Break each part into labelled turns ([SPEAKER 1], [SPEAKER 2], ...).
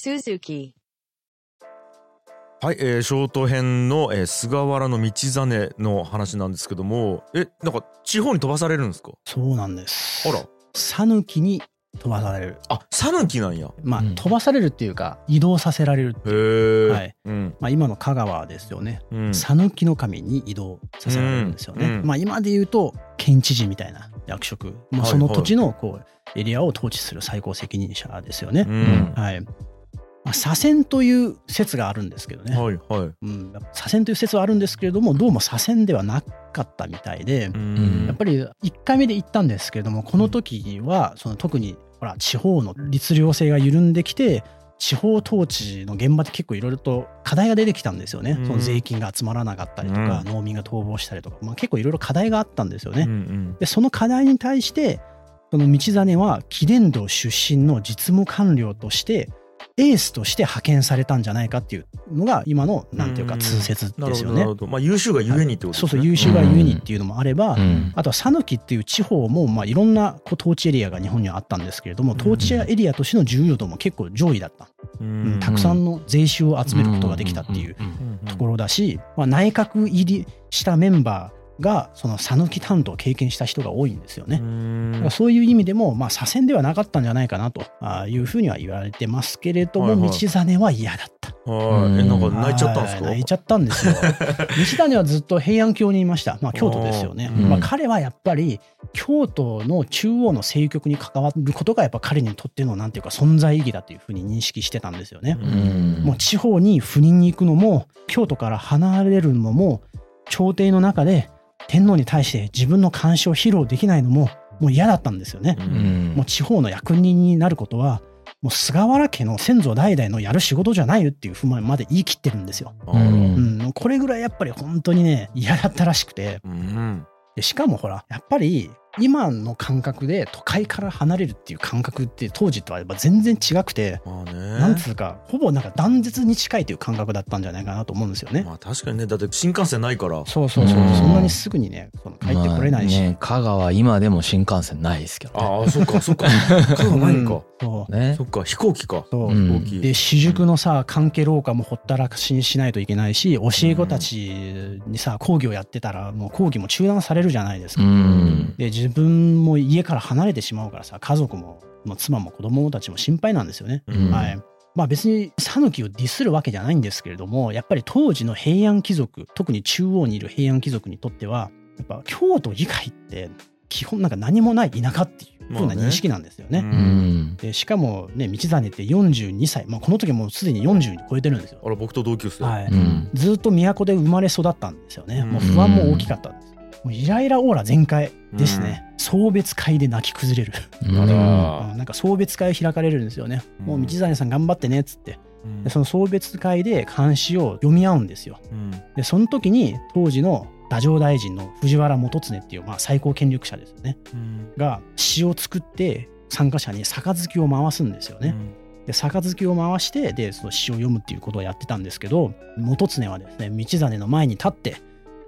[SPEAKER 1] Suzuki.
[SPEAKER 2] はい、えー、ショート編の、えー、菅原道真の話なんですけどもえなんか地方に飛ばされるんですか？
[SPEAKER 3] そうなんです。
[SPEAKER 2] あら
[SPEAKER 3] 讃岐に飛ばされる。
[SPEAKER 2] あ讃岐なんや
[SPEAKER 3] まあ、
[SPEAKER 4] うん
[SPEAKER 3] 飛ばされるっていうか移動させられるって
[SPEAKER 2] へ
[SPEAKER 3] いう。
[SPEAKER 2] え、
[SPEAKER 3] はい
[SPEAKER 2] うん
[SPEAKER 3] まあ、今の香川ですよね。
[SPEAKER 2] うん
[SPEAKER 3] 讃岐の神に移動させられるんですよね。
[SPEAKER 2] うんうん
[SPEAKER 3] まあ今で言うと県知事みたいな役職、まあ、
[SPEAKER 2] はい
[SPEAKER 3] その土地のこうエリアを統治する最高責任者ですよね。
[SPEAKER 2] うん
[SPEAKER 3] はい。まあ、左遷という説があるんですけどね。
[SPEAKER 2] はいはい。
[SPEAKER 3] うん、左遷という説はあるんですけれどもどうも左遷ではなかったみたいで、
[SPEAKER 2] うん。
[SPEAKER 3] やっぱり1回目で行ったんですけれどもこの時はその特にほら地方の律令制が緩んできて地方統治の現場で結構いろいろと課題が出てきたんですよね、
[SPEAKER 2] うん。
[SPEAKER 3] その税金が集まらなかったりとか、農民が逃亡したりとか、まあ、結構いろいろ課題があったんですよね。
[SPEAKER 2] うんうん。
[SPEAKER 3] でその課題に対してその道真は貴殿道出身の実務官僚としてエースとして派遣されたんじゃないかっていうのが今のなんていうか
[SPEAKER 2] うん。
[SPEAKER 3] 通説ですよね。
[SPEAKER 2] ほどなる。ほど。まあ優秀がゆえにってことですね。
[SPEAKER 3] そうそう優秀がゆえにっていうのもあれば、
[SPEAKER 4] うん。
[SPEAKER 3] あとは讃岐っていう地方もまあいろんなこう統治エリアが日本にはあったんですけれども統治エリアとしての重要度も結構上位だった、
[SPEAKER 2] う
[SPEAKER 3] うん。んたくさんの税収を集めることができたっていうところだし、まあ、内閣入りしたメンバーがその讃岐担当を経験した人が多いんですよね。だからそういう意味でも、まあ、左遷ではなかったんじゃないかなというふうには言われてますけれども、
[SPEAKER 2] はいはい
[SPEAKER 3] 道真は嫌だった。
[SPEAKER 2] はいえなんか泣いちゃったんですか？
[SPEAKER 3] はい泣いちゃったんですよ。道真はずっと平安京にいました。まあ、京都ですよね。まあ、彼はやっぱり京都の中央の政局に関わることがやっぱ彼にとってのなんていうか存在意義だというふうに認識してたんですよね。
[SPEAKER 4] うん
[SPEAKER 3] もう地方に赴任に行くのも京都から離れるのも朝廷の中で天皇に対して自分の監視を披露できないのももう嫌だったんですよね。
[SPEAKER 4] うん。
[SPEAKER 3] もう地方の役人になることはもう菅原家の先祖代々のやる仕事じゃないよっていうふうまで言い切ってるんですよ。
[SPEAKER 4] うん。
[SPEAKER 3] うん、これぐらいやっぱり本当にね嫌だったらしくて。
[SPEAKER 2] うん。
[SPEAKER 3] でしかもほらやっぱり今の感覚で都会から離れるっていう感覚って当時とはやっぱ全然違くて、
[SPEAKER 2] まあね。
[SPEAKER 3] なんつうかほぼなんか断絶に近いという感覚だったんじゃないかなと思うんですよね。
[SPEAKER 2] まあ確かにね。だって新幹線ないから。
[SPEAKER 3] そうそうそう、
[SPEAKER 4] うん。
[SPEAKER 3] そんなにすぐにねその帰ってこれないし、
[SPEAKER 4] まあね、香川今でも新幹線ないですけどね。
[SPEAKER 2] ああそっかそっか。香川ないか
[SPEAKER 3] そう
[SPEAKER 4] ね
[SPEAKER 2] そ。っか飛行機か
[SPEAKER 3] そう、
[SPEAKER 4] うん
[SPEAKER 2] 飛行機
[SPEAKER 3] で私塾のさ関係廊下もほったらかしにしないといけないし教え子たちにさ講義をやってたらもう講義も中断されるじゃないですか。
[SPEAKER 4] うん。
[SPEAKER 3] で自分も家から離れてしまうからさ家族ももう妻も子供たちも心配なんですよね。
[SPEAKER 2] うん
[SPEAKER 3] はいまあ、別に讃岐をディスるわけじゃないんですけれどもやっぱり当時の平安貴族特に中央にいる平安貴族にとってはやっぱ京都以外って基本なんか何もない田舎っていう風な認識なんですよね。
[SPEAKER 2] まあ
[SPEAKER 4] う
[SPEAKER 2] ね
[SPEAKER 4] ん。
[SPEAKER 3] でしかもね道真って42歳、まあ、この時もうすでに40に超えてるんですよ。
[SPEAKER 2] あら僕と同級生
[SPEAKER 3] はい
[SPEAKER 4] うん。
[SPEAKER 3] ずっと都で生まれ育ったんですよね。
[SPEAKER 2] うん
[SPEAKER 3] もう不安も大きかったんです。もうイライラオーラ全開ですね。送別会で泣き崩れる。なんか送別会開かれるんですよね。もう道真さん頑張ってねっつって。
[SPEAKER 2] うん
[SPEAKER 3] でその送別会で漢詩を読み合うんですよ。
[SPEAKER 2] うん
[SPEAKER 3] でその時に当時の太政大臣の藤原元常っていうまあ最高権力者ですよね。
[SPEAKER 2] うん
[SPEAKER 3] が詩を作って参加者に杯を回すんですよね。で杯を回してでその詩を読むっていうことをやってたんですけど元常はですね道真の前に立って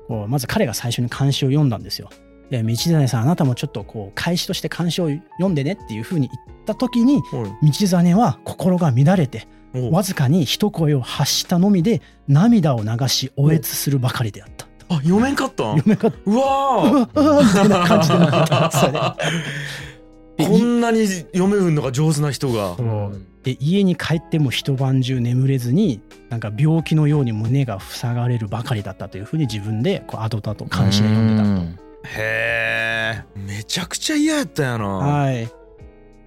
[SPEAKER 3] こうまず彼が最初に漢詩を読んだんですよ。で道真さんあなたもちょっとこう返しとして漢詩を読んでねっていうふうに言った時に
[SPEAKER 2] はい
[SPEAKER 3] 道真は心が乱れて
[SPEAKER 2] お
[SPEAKER 3] わずかに一声を発したのみで涙を流しおえつするばかりであった。
[SPEAKER 2] あ読めんかったん？
[SPEAKER 3] 読めかっ
[SPEAKER 2] うわー
[SPEAKER 3] たうわうわみたいな感じで泣いたんですよね。で
[SPEAKER 2] こんなに読めるのが上手な人が
[SPEAKER 3] で家に帰っても一晩中眠れずになんか病気のように胸が塞がれるばかりだったというふうに自分でこう後々監視で読んでたと。
[SPEAKER 2] へえめちゃくちゃ嫌やったやな
[SPEAKER 3] はい。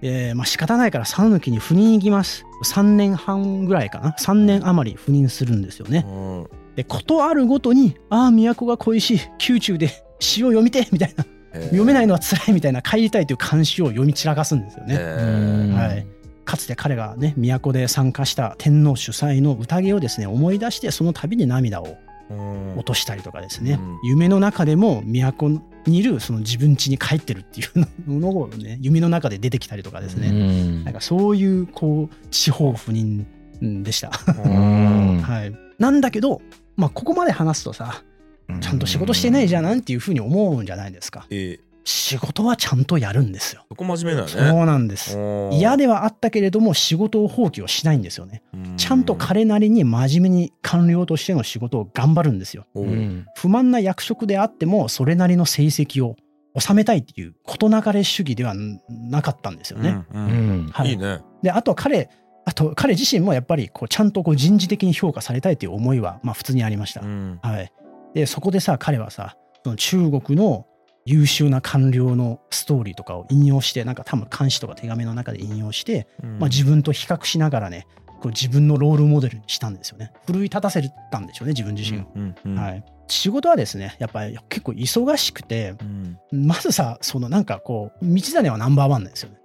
[SPEAKER 3] えーまあ仕方ないから讃岐に赴任行きます。3年半ぐらいかな。3年余り赴任するんですよね。
[SPEAKER 2] うん
[SPEAKER 3] で、ことあるごとに、ああ、都が恋しい、宮中で詩を読みてえみたいな、読めないのは辛いみたいな、帰りたいという監視を読み散らかすんですよね。はい。かつて彼がね、都で参加した天皇主催の宴をですね、思い出して、その度に涙を
[SPEAKER 2] うん。
[SPEAKER 3] 落としたりとかですね、
[SPEAKER 2] うん。
[SPEAKER 3] 夢の中でも都にいるその自分家に帰ってるっていうのをね、夢の中で出てきたりとかですね、
[SPEAKER 4] うん。
[SPEAKER 3] なんかそういうこう地方赴任うんでした。
[SPEAKER 4] うん。
[SPEAKER 3] はい、なんだけど、まあ、ここまで話すとさちゃんと仕事してないじゃんなんていうふうに思うんじゃないですか。
[SPEAKER 2] え
[SPEAKER 3] 仕事はちゃんとやるんですよ。
[SPEAKER 2] そこ真面目だね
[SPEAKER 3] うなんです。嫌ではあったけれども仕事を放棄をしないんですよね。ちゃんと彼なりに真面目に官僚としての仕事を頑張るんですよ。不満な役職であってもそれなりの成績を収めたいっていう事なかれ主義ではなかったんですよね。
[SPEAKER 2] う
[SPEAKER 4] うんん
[SPEAKER 3] はい
[SPEAKER 2] いいね
[SPEAKER 3] であとは彼あと彼自身もやっぱりこうちゃんとこう人事的に評価されたいという思いはまあ普通にありました。
[SPEAKER 2] うん。
[SPEAKER 3] はい、でそこでさ彼はさその中国の優秀な官僚のストーリーとかを引用してなんか多分監視とか手紙の中で引用して、まあ、自分と比較しながらねこう自分のロールモデルにしたんですよね。奮い立たせたんでしょうね自分自身を。
[SPEAKER 2] うんうん
[SPEAKER 3] はい、仕事はですねやっぱり結構忙しくて
[SPEAKER 2] うん。
[SPEAKER 3] まずさそのなんかこう道真はナンバーワンなんですよね。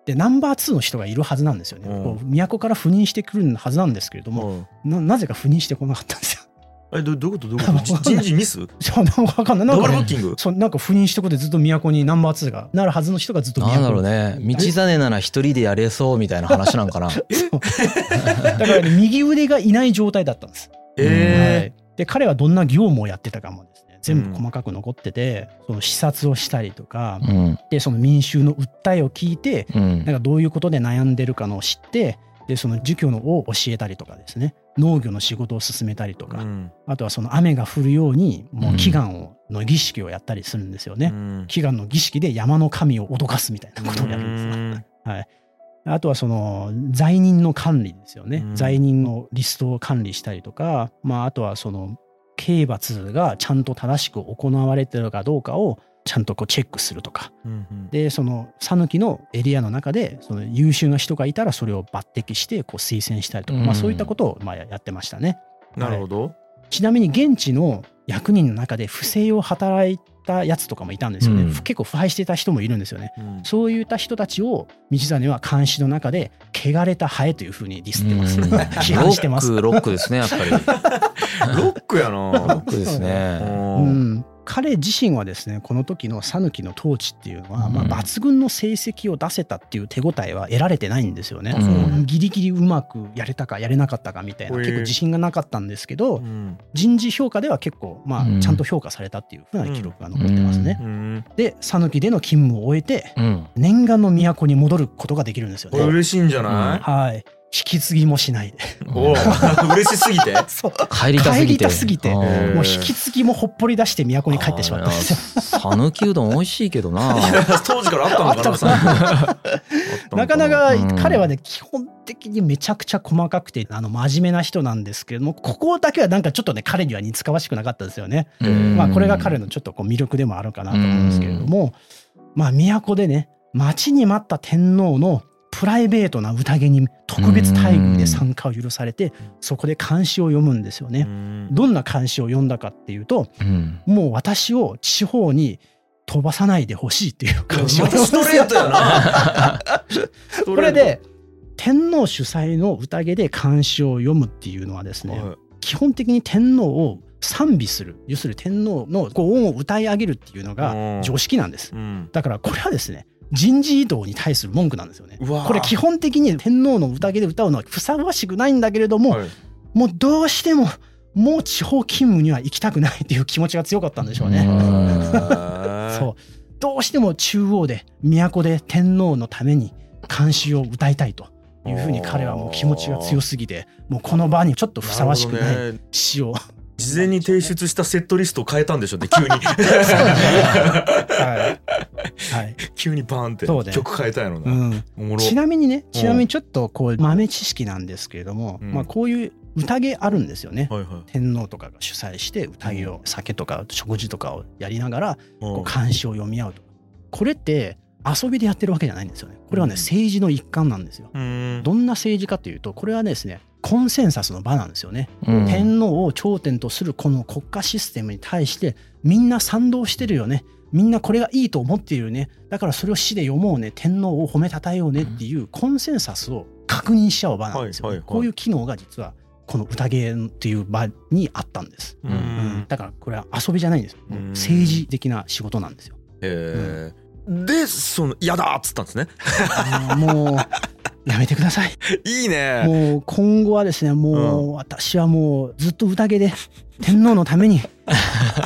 [SPEAKER 2] はい
[SPEAKER 3] でナンバー2の人がいるはずなんですよね。
[SPEAKER 2] うん
[SPEAKER 3] こう都から赴任してくるはずなんですけれども、
[SPEAKER 2] はい
[SPEAKER 3] ななぜか赴任してこなかったんですよ。
[SPEAKER 2] えどどういうことどういうこと？じ人事ミス？
[SPEAKER 3] そうなんかわかんないなんかね
[SPEAKER 2] ルブッキング？
[SPEAKER 3] そうなんか赴任してことでずっと都にナンバー2がなるはずの人がずっと都
[SPEAKER 4] なんだろうね道真なら一人でやれそうみたいな話なんかな
[SPEAKER 3] だから、ね、右腕がいない状態だったんです。
[SPEAKER 2] え
[SPEAKER 3] はい、で彼はどんな業務をやってたかも全部細かく残ってて、その視察をしたりとか、
[SPEAKER 4] うん。
[SPEAKER 3] でその民衆の訴えを聞いて
[SPEAKER 4] うん。
[SPEAKER 3] なんかどういうことで悩んでるかのを知ってでその儒教のを教えたりとかですね。農業の仕事を進めたりとか、
[SPEAKER 2] うん。
[SPEAKER 3] あとはその雨が降るようにもう祈願をの儀式をやったりするんですよね。
[SPEAKER 2] うん。
[SPEAKER 3] 祈願の儀式で山の神を脅かすみたいなことをやるんですよ。
[SPEAKER 2] うん。
[SPEAKER 3] あとはその罪人の管理ですよね。
[SPEAKER 2] うん。
[SPEAKER 3] 罪人のリストを管理したりとか、まあ、あとはその刑罰がちゃんと正しく行われてるかどうかをちゃんとこうチェックするとか。
[SPEAKER 2] うん
[SPEAKER 3] で、その讃岐のエリアの中でその優秀な人がいたらそれを抜擢してこう推薦したりとか、
[SPEAKER 4] うん。
[SPEAKER 3] まあ、そういったことをまあややってましたね。
[SPEAKER 2] なるほど。
[SPEAKER 3] ちなみに現地の役人の中で不正を働いたやつとかもいたんですよね。
[SPEAKER 4] うん。
[SPEAKER 3] 結構腐敗してた人もいるんですよね。
[SPEAKER 2] うん。
[SPEAKER 3] そういった人たちを道真は監視の中で汚れたハエというふうにディスってます。
[SPEAKER 4] うん。
[SPEAKER 3] 批判してます。
[SPEAKER 4] ロックロックですねやっぱり。ロ
[SPEAKER 2] ロックやな。
[SPEAKER 4] ックです
[SPEAKER 2] う
[SPEAKER 4] ね。
[SPEAKER 3] うん。ん、彼自身はですねこの時の讃岐の統治っていうのは、
[SPEAKER 4] うん。
[SPEAKER 3] まあ、抜群の成績を出せたっていう手応えは得られてないんですよね。
[SPEAKER 4] うん。
[SPEAKER 3] ギリギリうまくやれたかやれなかったかみたいな結構自信がなかったんですけど、
[SPEAKER 2] うん。
[SPEAKER 3] 人事評価では結構ま
[SPEAKER 4] うん。
[SPEAKER 3] あちゃんと評価されたっていうふうな記録が残ってますね。
[SPEAKER 2] うん。
[SPEAKER 3] で讃岐での勤務を終えて
[SPEAKER 4] うん。
[SPEAKER 3] 念願の都に戻ることができるんですよね。
[SPEAKER 2] 嬉しいんじゃな
[SPEAKER 3] はい引き継ぎもしない
[SPEAKER 2] おー嬉しすぎて？
[SPEAKER 3] そう。
[SPEAKER 4] 帰りたすぎて。
[SPEAKER 3] すぎて。
[SPEAKER 4] うん。
[SPEAKER 3] もう引き継ぎもほっぽり出して都に帰ってしまったんですよ。
[SPEAKER 4] 讃岐うどん美味しいけどな。
[SPEAKER 2] 当時からあったのかな？
[SPEAKER 3] あった
[SPEAKER 2] さ
[SPEAKER 3] な。かなか
[SPEAKER 4] うん。
[SPEAKER 3] 彼はね基本的にめちゃくちゃ細かくてあの真面目な人なんですけれどもここだけはなんかちょっとね彼には似つかわしくなかったですよね。
[SPEAKER 4] うん。
[SPEAKER 3] まあこれが彼のちょっとこう魅力でもあるかなと思うんですけれどもまあ都でね待ちに待った天皇のプライベートな宴に特別待遇で参加を許されてそこで漢詩を読むんですよね。どんな漢詩を読んだかっていうと
[SPEAKER 4] うん。
[SPEAKER 3] もう私を地方に飛ばさないでほしいっていう漢詩を
[SPEAKER 2] ストレートやな。
[SPEAKER 3] これで天皇主催の宴で漢詩を読むっていうのはですね、
[SPEAKER 2] はい。
[SPEAKER 3] 基本的に天皇を賛美する要するに天皇のご恩を歌い上げるっていうの
[SPEAKER 2] うん。
[SPEAKER 3] が常識なんです。
[SPEAKER 2] うん。
[SPEAKER 3] だからこれはですね人事異動に対する文句なんですよね。これ基本的に天皇の宴で歌うのはふさわしくないんだけれども、
[SPEAKER 2] はい。
[SPEAKER 3] もうどうしてももう地方勤務には行きたくないっていう気持ちが強かったんでしょうね。
[SPEAKER 2] うん。
[SPEAKER 3] そう。どうしても中央で都で天皇のために漢詩を歌いたいというふうに彼はもう気持ちが強すぎてもうこの場にちょっとふさわしくない詩を、
[SPEAKER 2] 事前に提出したセットリストを変えたんでしょうね急に。
[SPEAKER 3] はい。はい。
[SPEAKER 2] 急にバーンって曲変えたんやろ
[SPEAKER 3] う、
[SPEAKER 2] なん。おもろ。
[SPEAKER 3] ちなみにねちなみにちょっとこう豆知識なんですけれども、
[SPEAKER 2] うん。
[SPEAKER 3] まあ、こういう宴あるんですよね。
[SPEAKER 2] はいはい。
[SPEAKER 3] 天皇とかが主催して宴を酒とか食事とかをやりながらこ
[SPEAKER 2] う
[SPEAKER 3] う漢詩を読み合うと。これって遊びでやってるわけじゃないんですよね。これはね
[SPEAKER 2] うん。
[SPEAKER 3] 政治の一環なんですよ。
[SPEAKER 2] ん。
[SPEAKER 3] どんな政治かというとこれはですねコンセンサスの場なんですよね。
[SPEAKER 4] うん。
[SPEAKER 3] 天皇を頂点とするこの国家システムに対してみんな賛同してるよね。みんなこれがいいと思っているよね。だからそれを詩で読もうね。天皇を褒めたたえようね。っていうコンセンサスを確認し合う場なんですよ、ね。
[SPEAKER 2] はいはいはい。
[SPEAKER 3] こういう機能が実はこの宴っていう場にあったんです、
[SPEAKER 2] う
[SPEAKER 3] うん。
[SPEAKER 2] ん
[SPEAKER 3] だからこれは遊びじゃないんです。政治的な仕事なんですよ。
[SPEAKER 2] へえでその嫌だっつったんですね。
[SPEAKER 3] もうやめてください。
[SPEAKER 2] いいね
[SPEAKER 3] もう今後はですね、もう私はもうずっと宴で天皇のために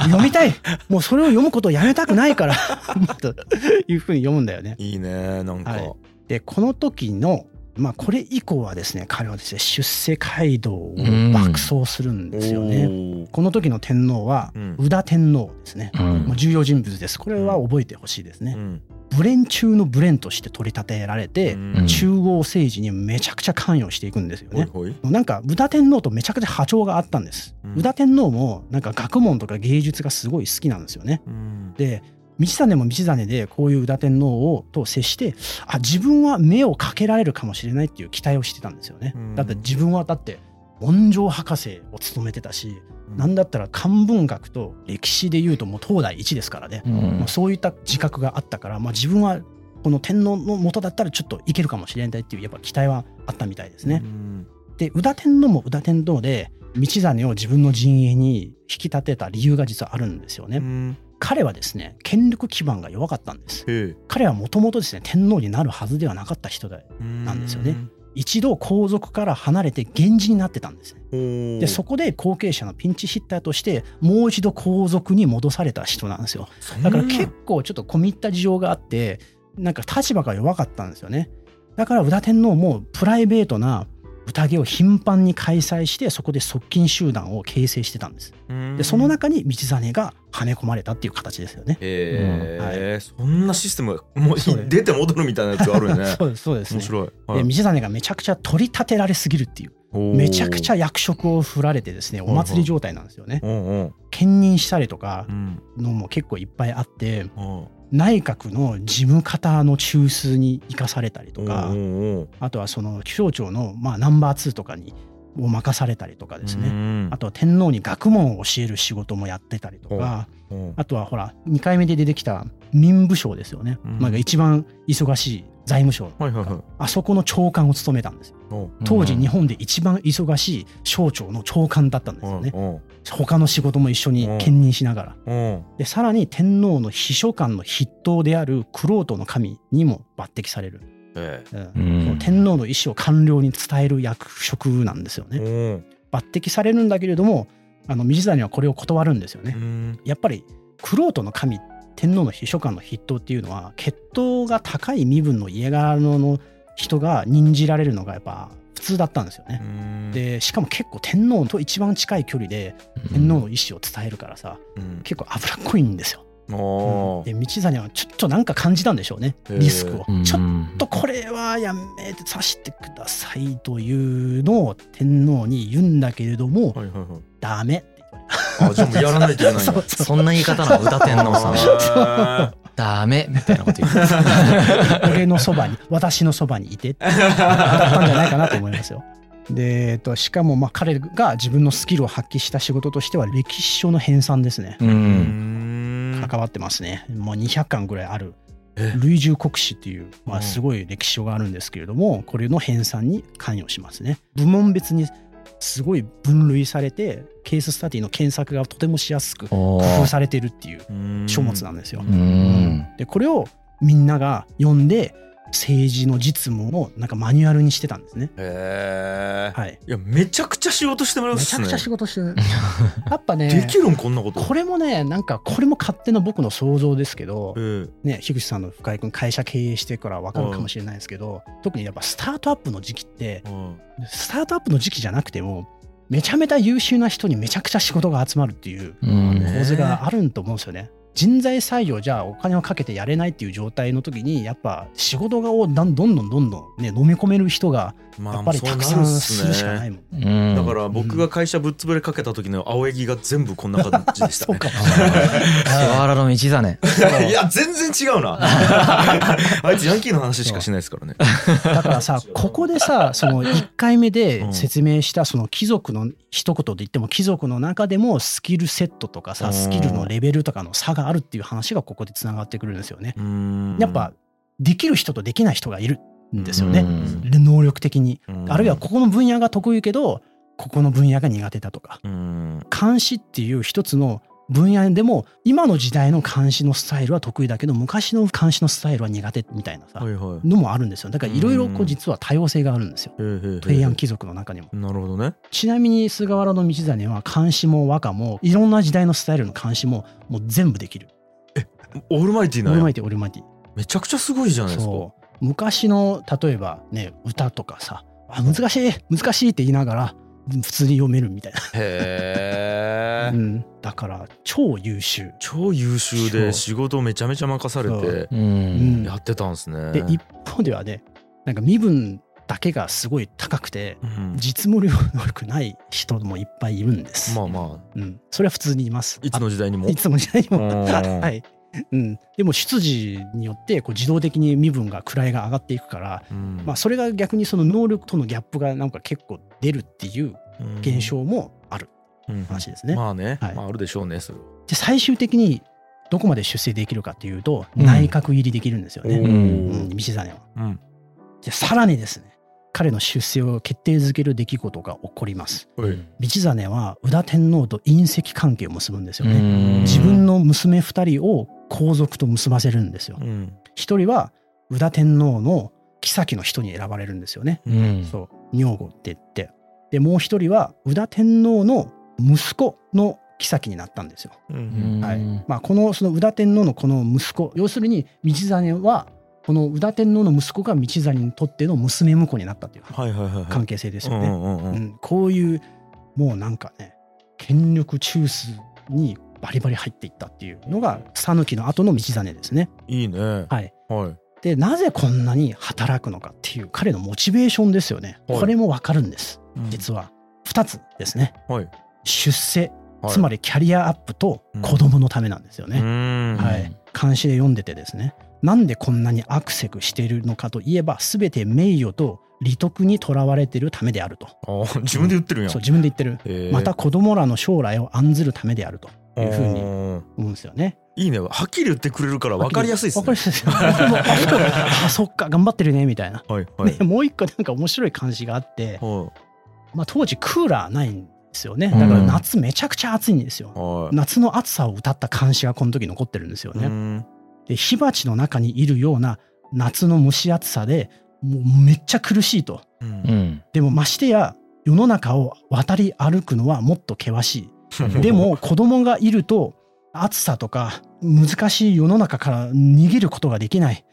[SPEAKER 3] 読みたい。もうそれを読むことをやめたくないから、というふうに読むんだよね。
[SPEAKER 2] いいねなんか、
[SPEAKER 3] はいで、この時の、まあこれ以降はですね、彼はですね、出世街道を爆走するんですよね。
[SPEAKER 2] お
[SPEAKER 3] この時の天皇は
[SPEAKER 2] うん
[SPEAKER 3] 宇田天皇ですね。
[SPEAKER 4] うん
[SPEAKER 3] 重要人物です。これは覚えてほしいですね。
[SPEAKER 2] うん
[SPEAKER 3] ブレン中のブレンとして取り立てられて、
[SPEAKER 2] うん
[SPEAKER 3] 中央政治にめちゃくちゃ関与していくんですよね。なんか宇田天皇とめちゃくちゃ波長があったんです。
[SPEAKER 2] うん
[SPEAKER 3] 宇田天皇もなんか学問とか芸術がすごい好きなんですよね。
[SPEAKER 2] うん
[SPEAKER 3] で道真も道真でこういう宇田天皇をと接してあ自分は目をかけられるかもしれないっていう期待をしてたんですよね。
[SPEAKER 2] うん
[SPEAKER 3] だって自分はだって文章博士を務めてたし、なんだったら漢文学と歴史でいうともう東大一ですからね。
[SPEAKER 4] うん
[SPEAKER 3] まあそういった自覚があったから、まあ、自分はこの天皇の元だったらちょっといけるかもしれないっていうやっぱ期待はあったみたいですね。
[SPEAKER 2] うん
[SPEAKER 3] で宇田天皇も宇田天皇で道真を自分の陣営に引き立てた理由が実はあるんですよね。
[SPEAKER 2] うん
[SPEAKER 3] 彼はですね権力基盤が弱かったんです。
[SPEAKER 2] へ
[SPEAKER 3] 彼はもともとですね天皇になるはずではなかった人なんですよね一度皇族から離れて源氏になってたんですね。
[SPEAKER 2] うん
[SPEAKER 3] でそこで後継者のピンチヒッターとしてもう一度皇族に戻された人なんですよ。だから結構ちょっと込み入った事情があってなんか立場が弱かったんですよね。だから宇田天皇もプライベートな宴を頻繁に開催してそこで側近集団を形成してたんです。
[SPEAKER 2] 構
[SPEAKER 3] でその中に道真がはめ込まれたっていう形ですよね。
[SPEAKER 2] へ
[SPEAKER 3] うん
[SPEAKER 2] えそんなシステムもう出て戻るみたいなやつがあるよね。
[SPEAKER 3] そうですそうです。ね。
[SPEAKER 2] 面白い。は
[SPEAKER 3] で
[SPEAKER 2] い
[SPEAKER 3] 道真がめちゃくちゃ取り立てられすぎるっていうめちゃくちゃ役職を振られてですねお祭り状態なんですよね。
[SPEAKER 2] うんうん。
[SPEAKER 3] 兼任したりとか
[SPEAKER 2] うん。
[SPEAKER 3] のも結構いっぱいあって
[SPEAKER 2] うん
[SPEAKER 3] 内閣の事務方の中枢に生かされたりとか、あとはその気象庁のまあナンバー2とかにを任されたりとかですね、
[SPEAKER 2] うん
[SPEAKER 3] あとは天皇に学問を教える仕事もやってたりとか、
[SPEAKER 2] う。ん
[SPEAKER 3] あとはほら2回目で出てきた民部省ですよね、
[SPEAKER 2] うん。
[SPEAKER 3] まあ、一番忙しい財務省、
[SPEAKER 2] はいはいはい。
[SPEAKER 3] あそこの長官を務めたんですよ。
[SPEAKER 2] お
[SPEAKER 3] 当時日本で一番忙しい省庁の長官だったんですよね、
[SPEAKER 2] うん
[SPEAKER 3] 他の仕事も一緒に兼任しながら、
[SPEAKER 2] う。ん
[SPEAKER 3] でさらに天皇の秘書官の筆頭である玄人の神にも抜擢される、
[SPEAKER 2] え
[SPEAKER 3] うん。
[SPEAKER 4] うん。
[SPEAKER 3] その天皇の意思を官僚に伝える役職なんですよね。抜擢されるんだけれどもあの道真はこれを断るんですよね。
[SPEAKER 2] うん。
[SPEAKER 3] やっぱり玄人の神天皇の秘書官の筆頭っていうのは血統が高い身分の家柄の人が任じられるのがやっぱ普通だったんですよね。でしかも結構天皇と一番近い距離で天皇の意思を伝えるからさ
[SPEAKER 2] うん。
[SPEAKER 3] 結構脂っこいんですよ。
[SPEAKER 2] おー。
[SPEAKER 3] で道真はちょっとなんか感じたんでしょうねリスクを。
[SPEAKER 4] うん。
[SPEAKER 3] ちょっとこれはやめてさしてくださいというのを天皇に言うんだけれども
[SPEAKER 2] はいはいはい。
[SPEAKER 3] ダメ
[SPEAKER 2] あじゃあもうやらないといけないんだ。
[SPEAKER 3] そうそう
[SPEAKER 4] そんな言い方なの宇田天皇さん
[SPEAKER 2] あ
[SPEAKER 4] ダメ。みたいなこと言う。
[SPEAKER 3] た 俺のそばに私のそばにいて。ってだったんじゃないかなと思いますよ。で、えっと、しかもまあ彼が自分のスキルを発揮した仕事としては歴史書の編纂ですね。関わってますね。もう200巻ぐらいある。
[SPEAKER 2] え？
[SPEAKER 3] 類従国史っていう、まあ、
[SPEAKER 2] うん。
[SPEAKER 3] すごい歴史書があるんですけれども、これの編纂に関与しますね。部門別にすごい分類されて、ケーススタディの検索がとてもしやすく工夫されてるっていう
[SPEAKER 2] うん
[SPEAKER 3] 書物なんですよ。
[SPEAKER 4] うん
[SPEAKER 3] で、これをみんなが読んで、政治の実務のなんかマニュアルにしてたんですね。
[SPEAKER 2] へえ
[SPEAKER 3] はい。
[SPEAKER 2] いやめちゃくちゃ仕事してもらうっすね
[SPEAKER 3] めちゃくちゃ仕事してる。やっぱね、
[SPEAKER 2] できるんこんなこと
[SPEAKER 3] これもね、なんかこれも勝手な僕の想像ですけど、
[SPEAKER 2] え
[SPEAKER 3] ね、樋口さんの深井君会社経営してから分かるかもしれないですけど、特にやっぱスタートアップの時期ってスタートアップの時期じゃなくてもめちゃめちゃ優秀な人にめちゃくちゃ仕事が集まるっていう構図があると思うんですよね。人材採用じゃあお金をかけてやれないっていう状態の時にやっぱ仕事をどんどんどんどんどんね飲み込める人が
[SPEAKER 2] ま
[SPEAKER 3] やっぱりたくさんするしかないもん。
[SPEAKER 4] うん。
[SPEAKER 2] だから僕が会社ぶっ潰れかけた時の青柳が全部こんな感じでした
[SPEAKER 3] そう
[SPEAKER 2] ね
[SPEAKER 3] かもしれない。
[SPEAKER 2] や全然違うな。あいつヤンキーの話しかしないですからね。
[SPEAKER 3] だからさここでさその1回目で説明したその貴族の一言で言っても貴族の中でもスキルセットとか
[SPEAKER 2] うん。
[SPEAKER 3] さスキルのレベルとかの差があるっていう話がここでつながってくるんですよね。やっぱできる人とできない人がいるんですよね。
[SPEAKER 4] うん
[SPEAKER 3] で能力的に。
[SPEAKER 2] うん
[SPEAKER 3] あるいはここの分野が得意けどここの分野が苦手だとか。
[SPEAKER 2] うん
[SPEAKER 3] 監視っていう一つの分野でも今の時代の監視のスタイルは得意だけど昔の監視のスタイルは苦手みたいなさ、
[SPEAKER 2] はいはい。
[SPEAKER 3] のもあるんですよ。だからいろいろ実は多様性があるんですよ。平安貴族の中にも
[SPEAKER 2] なるほどね。
[SPEAKER 3] ちなみに菅原道真は監視も和歌もいろんな時代のスタイルの監視ももう全部できる。
[SPEAKER 2] オールマイティーな
[SPEAKER 3] オールマイティオールマイティ
[SPEAKER 2] めちゃくちゃすごいじゃないですか。
[SPEAKER 3] そう。昔の例えばね歌とかさあ難しい難しいって言いながら普通に読めるみたいな、
[SPEAKER 2] へえ
[SPEAKER 3] うん、だから超優秀。
[SPEAKER 2] 超優秀で仕事めちゃめちゃ任され
[SPEAKER 3] そ
[SPEAKER 2] てやってたんですね。
[SPEAKER 3] で一方ではねなんか身分だけがすごい高くて
[SPEAKER 2] うん。
[SPEAKER 3] 実務能力ない人もいっぱいいるんです、
[SPEAKER 2] まあまあ。
[SPEAKER 3] うん、それは普通にいます。
[SPEAKER 2] いつの時代にも。
[SPEAKER 3] あいつの時代にも。
[SPEAKER 2] うん。
[SPEAKER 3] はい、うん、でも出自によってこう自動的に身分が位が上がっていくから、
[SPEAKER 2] うん。
[SPEAKER 3] まあ、それが逆にその能力とのギャップがなんか結構出るっていう現象もある
[SPEAKER 2] うん。
[SPEAKER 3] 話ですね。
[SPEAKER 2] まあね。
[SPEAKER 3] はい。
[SPEAKER 2] まああるでしょうねそれは。
[SPEAKER 3] で最終的にどこまで出世できるかっていうと
[SPEAKER 4] うん。
[SPEAKER 3] 内閣入りできるんですよね、
[SPEAKER 2] お
[SPEAKER 3] うん。
[SPEAKER 2] ー
[SPEAKER 3] 道真は。
[SPEAKER 2] うん。
[SPEAKER 3] でさらにですね彼の出世を決定づける出来事が起こります。
[SPEAKER 2] はい。
[SPEAKER 3] 道真は宇田天皇と隕石関係を結ぶんですよね。
[SPEAKER 4] うん。
[SPEAKER 3] 自分の娘二人を皇族と結ばせるんですよ。
[SPEAKER 2] うん。
[SPEAKER 3] 一人は宇田天皇の妃の人に選ばれるんですよね。
[SPEAKER 4] うん。
[SPEAKER 3] そう。女房って言って。でもう一人は宇田天皇の息子の妃になったんですよ。
[SPEAKER 2] うん。
[SPEAKER 3] はい。まあ、このその宇田天皇のこの息子要するに道真はこの宇田天皇の息子が道真にとっての娘婿になったという関係性ですよね。こういうもうなんかね権力中枢にバリバリ入っていったっていうのが讃岐の後の道真ですね。
[SPEAKER 2] いいね。は
[SPEAKER 3] はい、
[SPEAKER 2] い
[SPEAKER 3] でなぜこんなに働くのかっていう彼のモチベーションですよね。
[SPEAKER 2] はい。
[SPEAKER 3] これもわかるんです
[SPEAKER 2] うん。
[SPEAKER 3] 実は。2つですね。
[SPEAKER 2] はい。
[SPEAKER 3] 出世
[SPEAKER 2] はい。
[SPEAKER 3] つまりキャリアアップと子供のためなんですよね。
[SPEAKER 2] うん。
[SPEAKER 3] はい、監視で読んでてですね。なんでこんなにアクセクしているのかといえば全て名誉と利得にとらわれているためであると。
[SPEAKER 2] 自分で言ってるん。や
[SPEAKER 3] そう自分で言ってる。また子供らの将来を案ずるためであるというふうに思うんですよね。
[SPEAKER 2] いいね。はっきり言ってくれるから分かりやすいですね。
[SPEAKER 3] わかりやすいですよ。あそっか頑張ってるねみたいな。
[SPEAKER 2] はいはい。
[SPEAKER 3] でもう一個なんか面白い監視があって、
[SPEAKER 2] は
[SPEAKER 3] まあ、当時クーラーないんですよね。だから夏めちゃくちゃ暑いんですよ。
[SPEAKER 2] いはい。
[SPEAKER 3] 夏の暑さを歌った監視がこの時残ってるんですよね。
[SPEAKER 2] うん。
[SPEAKER 3] で火鉢の中にいるような夏の蒸し暑さでもうめっちゃ苦しいと。
[SPEAKER 2] うん。
[SPEAKER 4] うん。
[SPEAKER 3] でもましてや世の中を渡り歩くのはもっと険しい でも子供がいると暑さとか難しい世の中から逃げることができない。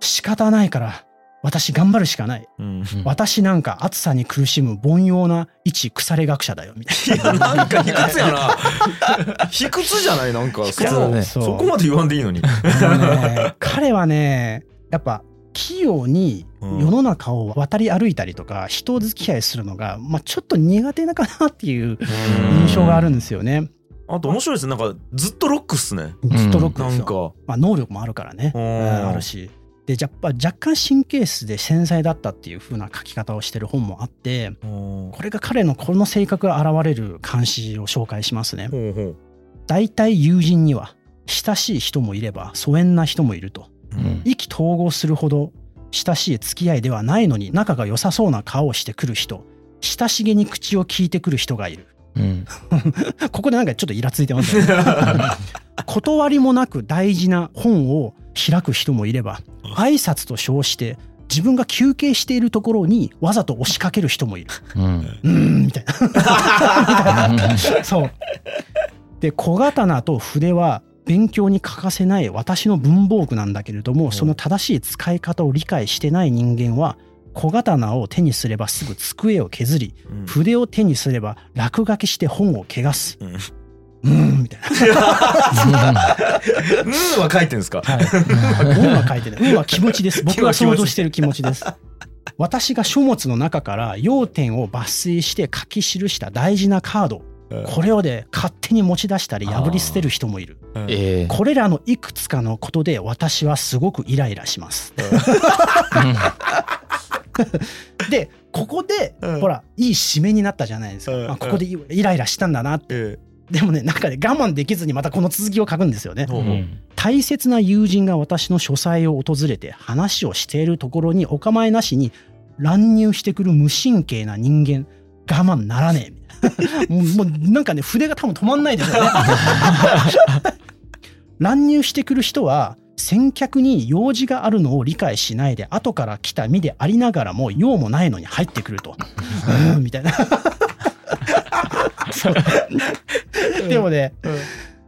[SPEAKER 3] 仕方ないから私頑張るしかない。
[SPEAKER 2] うん。
[SPEAKER 3] 私なんか暑さに苦しむ凡庸な一腐れ学者だよみたい
[SPEAKER 2] いやなんか卑屈やな。卑屈じゃない？なんか。
[SPEAKER 4] 卑屈だね。
[SPEAKER 2] そそこまで言わんでいいのに。
[SPEAKER 3] 彼はねやっぱ器用に世の中を渡り歩いたりとか人付き合いするのが、まあ、ちょっと苦手なかなっていう印象があるんですよね。
[SPEAKER 2] あと面白いですね。なんかずっとロックっすね。
[SPEAKER 3] ずっとロック
[SPEAKER 2] なん
[SPEAKER 3] ですよ。
[SPEAKER 2] か。
[SPEAKER 3] まあ、能力もあるからね、
[SPEAKER 2] う
[SPEAKER 3] うんんあるし。でやっぱ若干神経質で繊細だったっていう風な書き方をしてる本もあって
[SPEAKER 2] ほ
[SPEAKER 3] これが彼のこの性格が現れる監視を紹介しますね。
[SPEAKER 2] うほう。
[SPEAKER 3] 大体友人には親しい人もいれば疎遠な人もいると。
[SPEAKER 4] うん
[SPEAKER 3] 意気投合するほど親しい付き合いではないのに仲が良さそうな顔をしてくる人親しげに口を聞いてくる人がいる。
[SPEAKER 4] うん。
[SPEAKER 3] ここでなんかちょっとイラついてますよね。断りもなく大事な本を開く人もいれば挨拶と称して自分が休憩しているところにわざと押しかける人もいる。
[SPEAKER 4] うん。
[SPEAKER 3] うーんみたいな。そう。で小刀と筆は勉強に欠かせない私の文房具なんだけれどもその正しい使い方を理解してない人間は小刀を手にすればすぐ机を削り
[SPEAKER 2] うん。
[SPEAKER 3] 筆を手にすれば落書きして本を汚す。
[SPEAKER 2] うん。
[SPEAKER 3] うーんみたいな。
[SPEAKER 2] うんは書いてんすか？
[SPEAKER 3] はい。運は書いてない。運は気持ちです。僕が想像してる気持ちです。私が書物の中から要点を抜粋して書き記した大事なカードこれをで勝手に持ち出したり破り捨てる人もいる。
[SPEAKER 2] うん。
[SPEAKER 4] ええ。
[SPEAKER 3] これらのいくつかのことで私はすごくイライラします。でここで、
[SPEAKER 2] うん。
[SPEAKER 3] ほらいい締めになったじゃないですか、
[SPEAKER 2] うん。
[SPEAKER 3] あここでイイライラしたんだな。って
[SPEAKER 2] え
[SPEAKER 3] でもねなんかね我慢できずにまたこの続きを書くんですよね。
[SPEAKER 2] う
[SPEAKER 4] ん。
[SPEAKER 3] 大切な友人が私の書斎を訪れて話をしているところにお構いなしに乱入してくる無神経な人間我慢ならねえもうなんかね筆が多分止まんないですよね。乱入してくる人は先客に用事があるのを理解しないで後から来た身でありながらも用もないのに入ってくると。うんみたいな。でもね、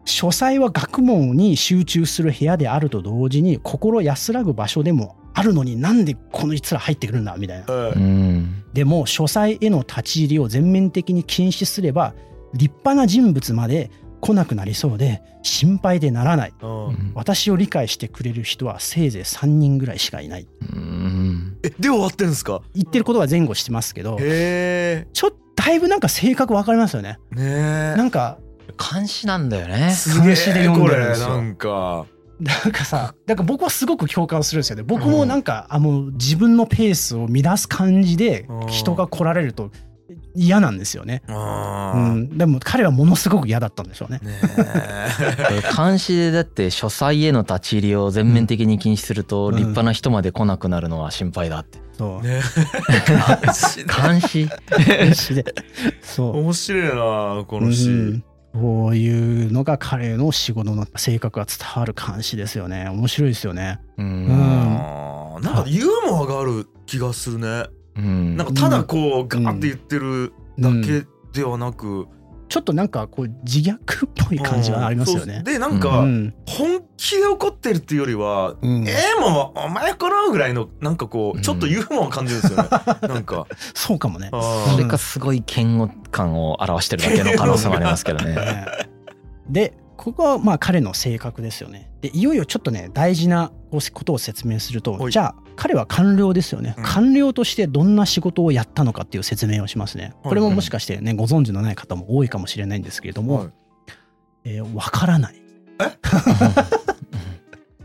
[SPEAKER 3] 書斎は学問に集中する部屋であると同時に心安らぐ場所でもあるのになんでこのいつら入ってくるんだみたいな。
[SPEAKER 4] うん。
[SPEAKER 3] でも書斎への立ち入りを全面的に禁止すれば立派な人物まで来なくなりそうで心配でならない。
[SPEAKER 2] うん。
[SPEAKER 3] 私を理解してくれる人はせいぜい3人ぐらいしかいない。
[SPEAKER 4] うん。
[SPEAKER 2] えで終わってんですか？
[SPEAKER 3] 言ってることは前後してますけど
[SPEAKER 2] へ
[SPEAKER 3] ちょっとだいぶなんか性格わかりますよね。
[SPEAKER 2] えね
[SPEAKER 3] なんか
[SPEAKER 4] 監視なんだよね。
[SPEAKER 2] えすげえ
[SPEAKER 3] 監視で読ん
[SPEAKER 2] こ
[SPEAKER 3] でるんですよ
[SPEAKER 2] れなんか。
[SPEAKER 3] なんかさなんか僕はすごく共感するんですよね僕もなんか、あの自分のペースを乱す感じで
[SPEAKER 2] うん。
[SPEAKER 3] 人が来られると嫌なんですよね、うん、でも彼はものすごく嫌だったんでしょうね。
[SPEAKER 2] ね
[SPEAKER 4] 監視でだって書斎への立ち入りを全面的に禁止すると
[SPEAKER 3] うん。
[SPEAKER 4] 立派な人まで来なくなるのは心配だって。
[SPEAKER 3] そう。
[SPEAKER 2] え。ね
[SPEAKER 4] 監視？
[SPEAKER 3] 監視で。そう。
[SPEAKER 2] 面白いなこの詩、
[SPEAKER 3] うんこういうのが彼の仕事の性格が伝わる監視ですよね。面白いですよね。
[SPEAKER 4] う
[SPEAKER 3] うん。
[SPEAKER 2] なんかユーモアがある気がするね。
[SPEAKER 4] うん。
[SPEAKER 2] なんかただこうガーって言ってるだけではなく、
[SPEAKER 3] ちょっとなんかこう自虐っぽい感じはありますよね。
[SPEAKER 2] でなんか、
[SPEAKER 3] うん。
[SPEAKER 2] 本気で怒ってるっていうよりは、
[SPEAKER 3] うん。
[SPEAKER 2] えー、もうお前かなぐらいのなんかこうちょっとユーモアを感じるんですよね、なんか。
[SPEAKER 3] そうかもね。
[SPEAKER 4] それかすごい嫌悪感を表してるだけの可能性もありますけどね。
[SPEAKER 3] ね。でここはまあ彼の性格ですよね。でいよいよちょっとね大事なことを説明すると
[SPEAKER 2] はい。
[SPEAKER 3] じゃあ彼は官僚ですよね、
[SPEAKER 2] うん。
[SPEAKER 3] 官僚としてどんな仕事をやったのかっていう説明をしますね。これももしかしてねご存知のない方も多いかもしれないんですけれども、
[SPEAKER 2] はい。
[SPEAKER 3] えーわからない。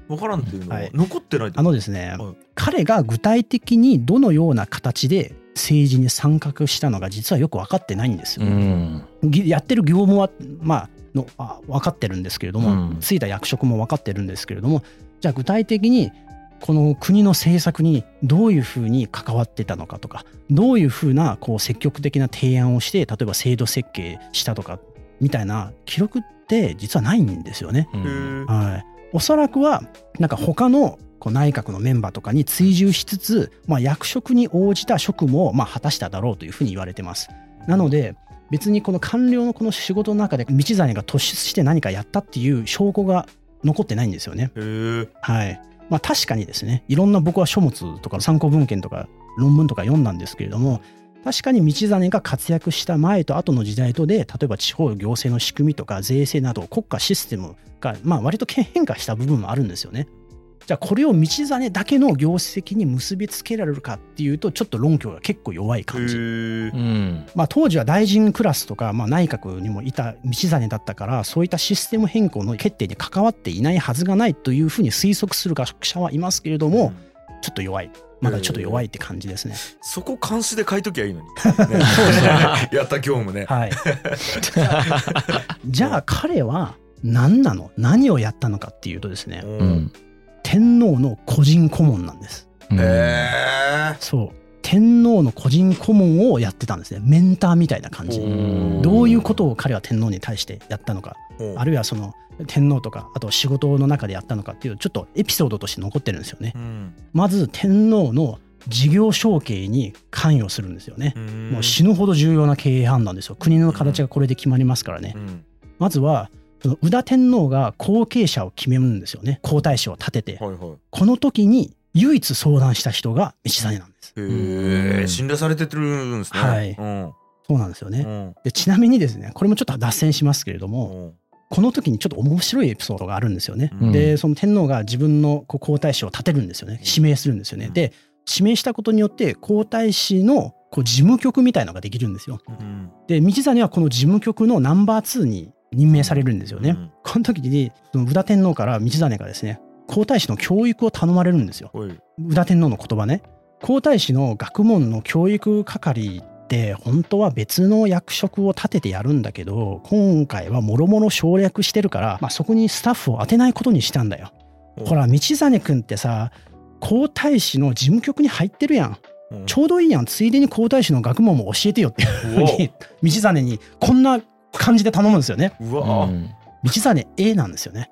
[SPEAKER 2] 分 からんっていうのは、
[SPEAKER 3] はい。
[SPEAKER 2] 残ってない
[SPEAKER 3] あのですね、
[SPEAKER 2] はい。
[SPEAKER 3] 彼が具体的にどのような形で政治に参画したのが実はよく分かってないんですよ。
[SPEAKER 4] うん。
[SPEAKER 3] ぎやってる業務はまあのあ分かってるんですけれども、
[SPEAKER 4] うん。
[SPEAKER 3] ついた役職も分かってるんですけれどもじゃあ具体的にこの国の政策にどういうふうに関わってたのかとかどういうふうなこう積極的な提案をして例えば制度設計したとかみたいな記録って実はないんですよね。はい、おそらくはなんか他のこう内閣のメンバーとかに追従しつつ、まあ、役職に応じた職務をまあ果たしただろうというふうに言われてます。なので別にこの官僚のこの仕事の中で道真が突出して何かやったっていう証拠が残ってないんですよね。はい。まあ確かにですね、いろんな僕は書物とか参考文献とか論文とか読んだんですけれども、確かに道真が活躍した前と後の時代とで、例えば地方行政の仕組みとか税制など国家システムが、まあ割と変化した部分もあるんですよね。じゃあこれを道真だけの業績に結びつけられるかっていうと、ちょっと論拠が結構弱い感じ。まあ、当時は大臣クラスとか、まあ、内閣にもいた道真だったからそういったシステム変更の決定に関わっていないはずがないというふうに推測する学者はいますけれども、ちょっと弱い。まだちょっと弱いって感じですね。
[SPEAKER 2] そこ監視で書いときゃいいのに、ね。やった業務ね。
[SPEAKER 3] はい、じゃあ彼は何なの？何をやったのかっていうとですね。
[SPEAKER 2] う
[SPEAKER 4] うんん
[SPEAKER 3] 天皇の個人顧問なんです。
[SPEAKER 4] うん
[SPEAKER 2] へ
[SPEAKER 3] そう天皇の個人顧問をやってたんですねメンターみたいな感じ。
[SPEAKER 2] ー
[SPEAKER 3] どういうことを彼は天皇に対してやったのか
[SPEAKER 2] ー
[SPEAKER 3] あるいはその天皇とかあと仕事の中でやったのかっていうちょっとエピソードとして残ってるんですよね。
[SPEAKER 2] うん
[SPEAKER 3] まず天皇の事業承継に関与するんですよね。
[SPEAKER 2] うん
[SPEAKER 3] もう死ぬほど重要な経営判断ですよ。国の形がこれで決まりますからね
[SPEAKER 2] う。ん
[SPEAKER 3] まずはその宇田天皇が後継者を決めるんですよね。皇太子を立てて。
[SPEAKER 2] はいはい
[SPEAKER 3] この時に唯一相談した人が道真なんです。
[SPEAKER 2] へ
[SPEAKER 4] うん
[SPEAKER 2] え信頼されてるんですね
[SPEAKER 3] はい
[SPEAKER 2] うん
[SPEAKER 3] そうなんですよね。
[SPEAKER 2] うん
[SPEAKER 3] でちなみにですね、これもちょっと脱線しますけれども、
[SPEAKER 2] うん
[SPEAKER 3] この時にちょっと面白いエピソードがあるんですよね。
[SPEAKER 2] うん
[SPEAKER 3] でその天皇が自分のこう皇太子を立てるんですよね指名するんですよね。
[SPEAKER 2] うん
[SPEAKER 3] で指名したことによって皇太子のこう事務局みたいのができるんですよ。
[SPEAKER 2] うん
[SPEAKER 3] で道真はこの事務局のナンバー2に任命されるんですよね。
[SPEAKER 2] うん
[SPEAKER 3] この時にその宇田天皇から道真がですね皇太子の教育を頼まれるんですよ。宇田天皇の言葉ね皇太子の学問の教育係って本当は別の役職を立ててやるんだけど今回はもろもろ省略してるから、まあ、そこにスタッフを当てないことにしたんだよ。
[SPEAKER 2] お
[SPEAKER 3] ほら道真君ってさ皇太子の事務局に入ってるやん。
[SPEAKER 2] うん
[SPEAKER 3] ちょうどいいやんついでに皇太子の学問も教えてよっていうふう
[SPEAKER 2] う
[SPEAKER 3] に道真にこんな感じで頼むんですよね。
[SPEAKER 2] うわ、
[SPEAKER 4] うん
[SPEAKER 3] 道真 A なんですよね。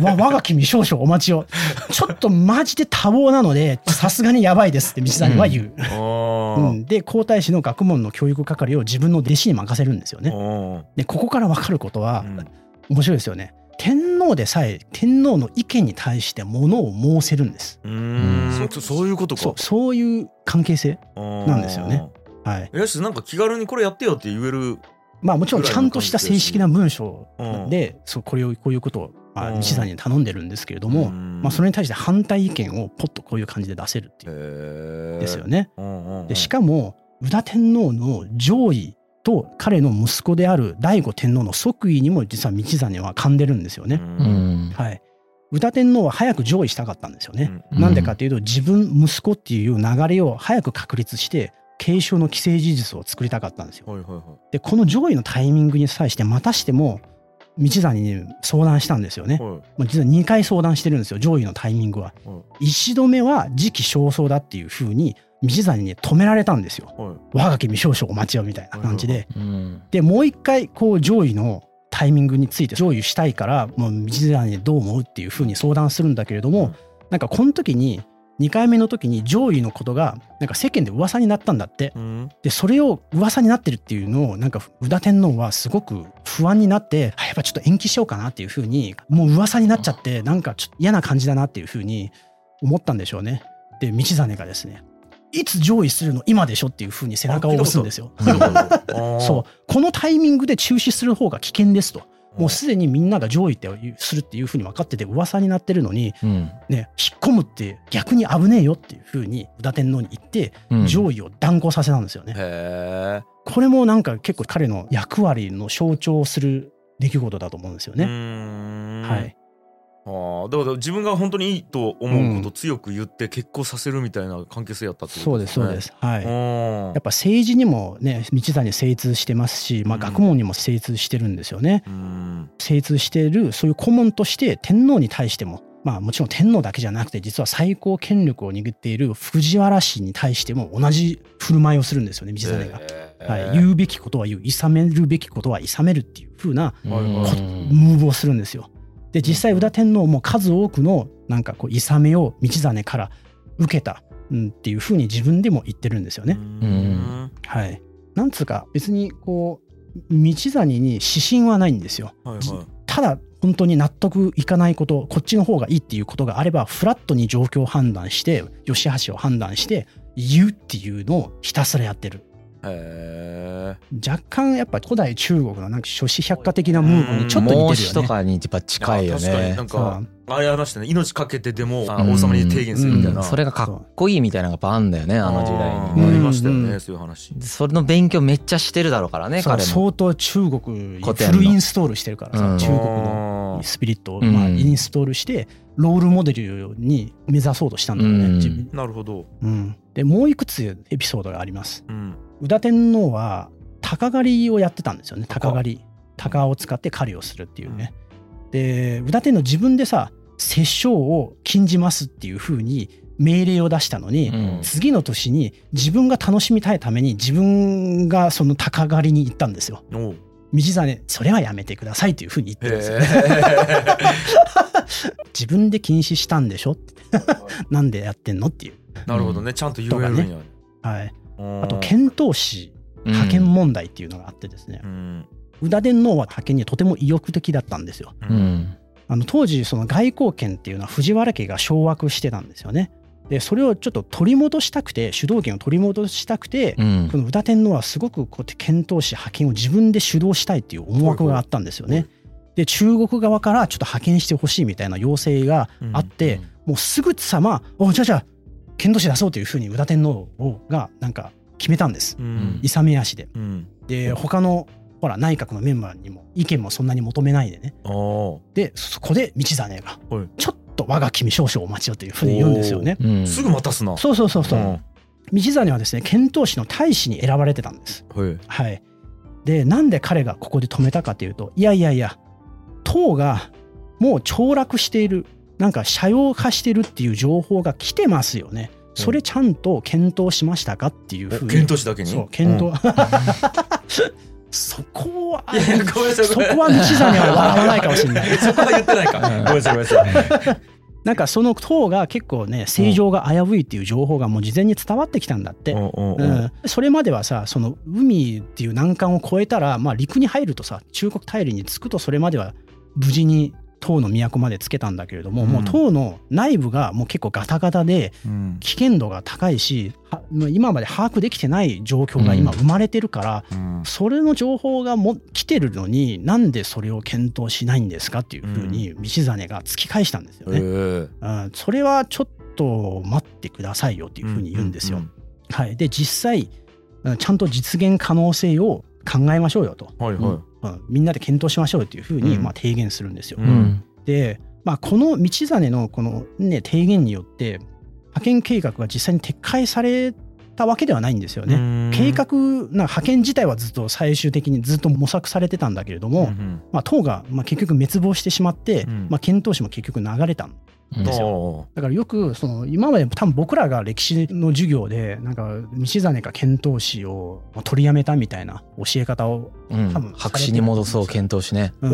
[SPEAKER 3] わ我が君少々お待ちを。ちょっとマジで多忙なのでさすがにやばいですって道真は言う。
[SPEAKER 2] あー
[SPEAKER 3] うん、で皇太子の学問の教育係を自分の弟子に任せるんですよね。
[SPEAKER 2] うん
[SPEAKER 3] でここから分かることは
[SPEAKER 2] うん
[SPEAKER 3] 面白いですよね。天皇でさえ天皇の意見に対してものを申せるんです。
[SPEAKER 2] うーんそそういうことか
[SPEAKER 3] そうそういう関係性。
[SPEAKER 2] な
[SPEAKER 3] なんですよねはい。
[SPEAKER 2] よしなんか気軽にこれやってよって言える
[SPEAKER 3] まあもちろんちゃんとした正式な文章
[SPEAKER 2] うん
[SPEAKER 3] でそうこれをこういうことをまあ
[SPEAKER 2] うん
[SPEAKER 3] 道真に頼んでるんですけれども、まあそれに対して反対意見をポッとこういう感じで出せるっていう
[SPEAKER 2] れ
[SPEAKER 3] ですよね。
[SPEAKER 2] ね
[SPEAKER 3] でしかも宇田天皇の上位と彼の息子である醍醐天皇の即位にも実は道真は噛んでるんですよね。
[SPEAKER 4] うん
[SPEAKER 3] はい。宇田天皇は早く上位したかったんですよね。
[SPEAKER 4] うん
[SPEAKER 3] なんでかっていうと自分息子っていう流れを早く確立して継承の既成事実を作りたかったんですよ。
[SPEAKER 2] はいはいはい
[SPEAKER 3] でこの上位のタイミングに際してまたしても道真に相談したんですよね。
[SPEAKER 2] はい
[SPEAKER 3] まあ実は2回相談してるんですよ上位のタイミングは。
[SPEAKER 2] は
[SPEAKER 3] 一度目は時期尚早だっていうふうに道真に止められたんですよ。
[SPEAKER 2] いはい
[SPEAKER 3] 我が君少々お待ちよみたいな感じで。
[SPEAKER 4] うん
[SPEAKER 3] でもう一回こう上位のタイミングについて上位したいからもう道真にどう思うっていうふうに相談するんだけれども、
[SPEAKER 2] うん
[SPEAKER 3] なんかこの時に2回目の時に上位のことがなんか世間で噂になったんだって。
[SPEAKER 2] うん
[SPEAKER 3] でそれを噂になってるっていうのをなんか宇田天皇はすごく不安になってあやっぱちょっと延期しようかなっていうふうにもう噂になっちゃってなんかちょっと嫌な感じだなっていうふうに思ったんでしょうね。で道真がですねいつ上位するの今でしょっていうふうに背中を押すんですよ。
[SPEAKER 2] そ
[SPEAKER 3] そうこのタイミングで中止する方が危険ですと。もうすでにみんなが上位ってするっていうふうに分かってて噂になってるのに
[SPEAKER 4] うん
[SPEAKER 3] ね引っ込むって逆に危ねえよっていうふうに宇田天皇に言って
[SPEAKER 4] うん
[SPEAKER 3] 上位を断行させたんですよね。
[SPEAKER 2] へ
[SPEAKER 3] これもなんか結構彼の役割の象徴する出来事だと思うんですよ
[SPEAKER 2] え
[SPEAKER 3] ね。はい。
[SPEAKER 2] ああだから自分が本当にいいと思うことを強く言って結婚させるみたいな関係性やったってこと
[SPEAKER 3] そうですそうです。はい。や
[SPEAKER 2] や
[SPEAKER 3] っぱ政治にもね道真精通してますし、まあ、
[SPEAKER 2] うん
[SPEAKER 3] 学問にも精通してるんですよね。
[SPEAKER 2] うん
[SPEAKER 3] 精通しているそういう顧問として天皇に対してもまあもちろん天皇だけじゃなくて実は最高権力を握っている藤原氏に対しても同じ振る舞いをするんですよね道真が。はい、言うべきことは言う諌めるべきことは諌めるっていう風な
[SPEAKER 2] はいはい
[SPEAKER 3] こムーブをするんですよ。で実際宇田天皇も数多くのなんかこう諌めを道真から受けた、うん、っていう風に自分でも言ってるんですよね。
[SPEAKER 2] うん
[SPEAKER 3] はい、なんつうか別にこう道真に指針はないんですよ。
[SPEAKER 2] はいはい
[SPEAKER 3] ただ本当に納得いかないことこっちの方がいいっていうことがあればフラットに状況を判断して良し悪しを判断して言うっていうのをひたすらやってる。
[SPEAKER 2] へ
[SPEAKER 3] 若干やっぱ古代中国のなんか諸子百科的なムーブにちょっと似てるよね。
[SPEAKER 4] かにやっぱ近いよね。
[SPEAKER 2] なんかあれありましたね命かけてでも王様に提言するみたいな。
[SPEAKER 4] それがかっこいいみたいなのがやっぱあんだよねあの時代
[SPEAKER 2] あ
[SPEAKER 4] に。
[SPEAKER 2] ありましたよ
[SPEAKER 3] うん
[SPEAKER 2] ねそういう話。
[SPEAKER 4] それの勉強めっちゃしてるだろうからね彼も。
[SPEAKER 3] 相当中国フルインストールしてるからさ、
[SPEAKER 4] うん。
[SPEAKER 3] 中国のスピリットを
[SPEAKER 4] うん。
[SPEAKER 3] まあインストールしてロールモデルに目指そうとしたんだよね、
[SPEAKER 4] うん。
[SPEAKER 3] 自分。
[SPEAKER 2] なるほど。
[SPEAKER 3] うん、でもういくつエピソードがあります。
[SPEAKER 2] うん
[SPEAKER 3] 宇田天皇は鷹狩りをやってたんですよね。鷹狩り。鷹を使って狩りをするっていうね、で宇田天皇自分でさ殺生を禁じますっていうふうに命令を出したのに、
[SPEAKER 4] うん。
[SPEAKER 3] 次の年に自分が楽しみたいために自分がその鷹狩りに行ったんですよ。道真それはやめてくださいっていうふうに言って
[SPEAKER 2] へ
[SPEAKER 3] るんですよ。
[SPEAKER 2] え
[SPEAKER 3] 自分で禁止したんでしょって。なんでやってんのっていう。
[SPEAKER 2] なるほどね。ちゃんと言えるんや。
[SPEAKER 3] はい、
[SPEAKER 2] あ
[SPEAKER 3] あと遣唐使派遣問題っていうのがあってですね、
[SPEAKER 2] うん。
[SPEAKER 3] 宇田天皇は派遣にとても意欲的だったんですよ。
[SPEAKER 2] う
[SPEAKER 4] うん。ん
[SPEAKER 3] あの当時その外交権っていうのは藤原家が掌握してたんですよね。でそれをちょっと取り戻したくて主導権を取り戻したくて、
[SPEAKER 4] うん。
[SPEAKER 3] この宇田天皇はすごくこうやって遣唐使派遣を自分で主導したいっていう思惑があったんですよね。で中国側からちょっと派遣してほしいみたいな要請があって、もうすぐさま「おじゃあじゃあ遣唐使出そう」というふうに宇田天皇がなんか決めたんです。
[SPEAKER 2] うん。
[SPEAKER 3] 勇め足で。
[SPEAKER 2] うん。
[SPEAKER 3] で他のほら内閣のメンバーにも意見もそんなに求めないでね。でそこで道真が
[SPEAKER 2] はい「
[SPEAKER 3] ちょっと我が君少々お待ちよ」というふうに言うんですよね。
[SPEAKER 4] うん。
[SPEAKER 2] すぐ待たすな。
[SPEAKER 3] そうそうそうそう。
[SPEAKER 2] ん。
[SPEAKER 3] 道真はですね遣唐使の大使に選ばれてたんです。
[SPEAKER 2] はい。
[SPEAKER 3] はい。でなんで彼がここで止めたかというといやいやいや唐がもう凋落しているなんか斜陽化してるっていう情報が来てますよね。それちゃんと検討しましたかっていうふうに。
[SPEAKER 2] 検討しだけに？
[SPEAKER 3] そう検討、
[SPEAKER 2] うん。
[SPEAKER 3] そこはい
[SPEAKER 2] やいやごめんなさい。
[SPEAKER 3] そこは笑わないかもしれない。
[SPEAKER 2] そこは言ってないか。ごめんなさいごめんなさい。
[SPEAKER 3] なんかその塔が結構ね正常が危ういっていう情報がもう事前に伝わってきたんだって、
[SPEAKER 2] うん、
[SPEAKER 3] それまではさその海っていう難関を越えたら、まあ、陸に入るとさ中国大陸に着くとそれまでは無事に唐の都までつけたんだけれども、
[SPEAKER 2] うん。
[SPEAKER 3] もう唐の内部がもう結構ガタガタで
[SPEAKER 2] うん。
[SPEAKER 3] 危険度が高いしはまあ今まで把握できてない状況が今生まれてるから、
[SPEAKER 2] うん。
[SPEAKER 3] それの情報がも来てるのになんでそれを検討しないんですかっていうふうに道真が突き返したんですよね。うん。それはちょっと待ってくださいよっていうふうに言うんですよ。
[SPEAKER 2] うん
[SPEAKER 3] はい、で実際うんちゃんと実現可能性を考えましょうよと、
[SPEAKER 2] はいは
[SPEAKER 3] うんみんなで検討しましょうよっていうふうに
[SPEAKER 2] うん
[SPEAKER 3] まあ提言するんですよ。
[SPEAKER 2] う
[SPEAKER 4] うんん
[SPEAKER 3] で、まあ、この道真のこの、ね、提言によって派遣計画が実際に撤回されたわけではないんですよ
[SPEAKER 2] い
[SPEAKER 3] ね。計画な派遣自体はずっと最終的にずっと模索されてたんだけれども、
[SPEAKER 2] うんうん。
[SPEAKER 3] まあ、党がまあ結局滅亡してしまって、
[SPEAKER 2] うん。
[SPEAKER 3] まあ、遣唐使も結局流れたん
[SPEAKER 4] うん
[SPEAKER 3] ですよ。だからよくその今まで多分僕らが歴史の授業でなんか道真が遣唐使を取りやめたみたいな教え方を、
[SPEAKER 4] うん。
[SPEAKER 3] 多分
[SPEAKER 4] 白紙に戻そう検討しね。
[SPEAKER 3] うん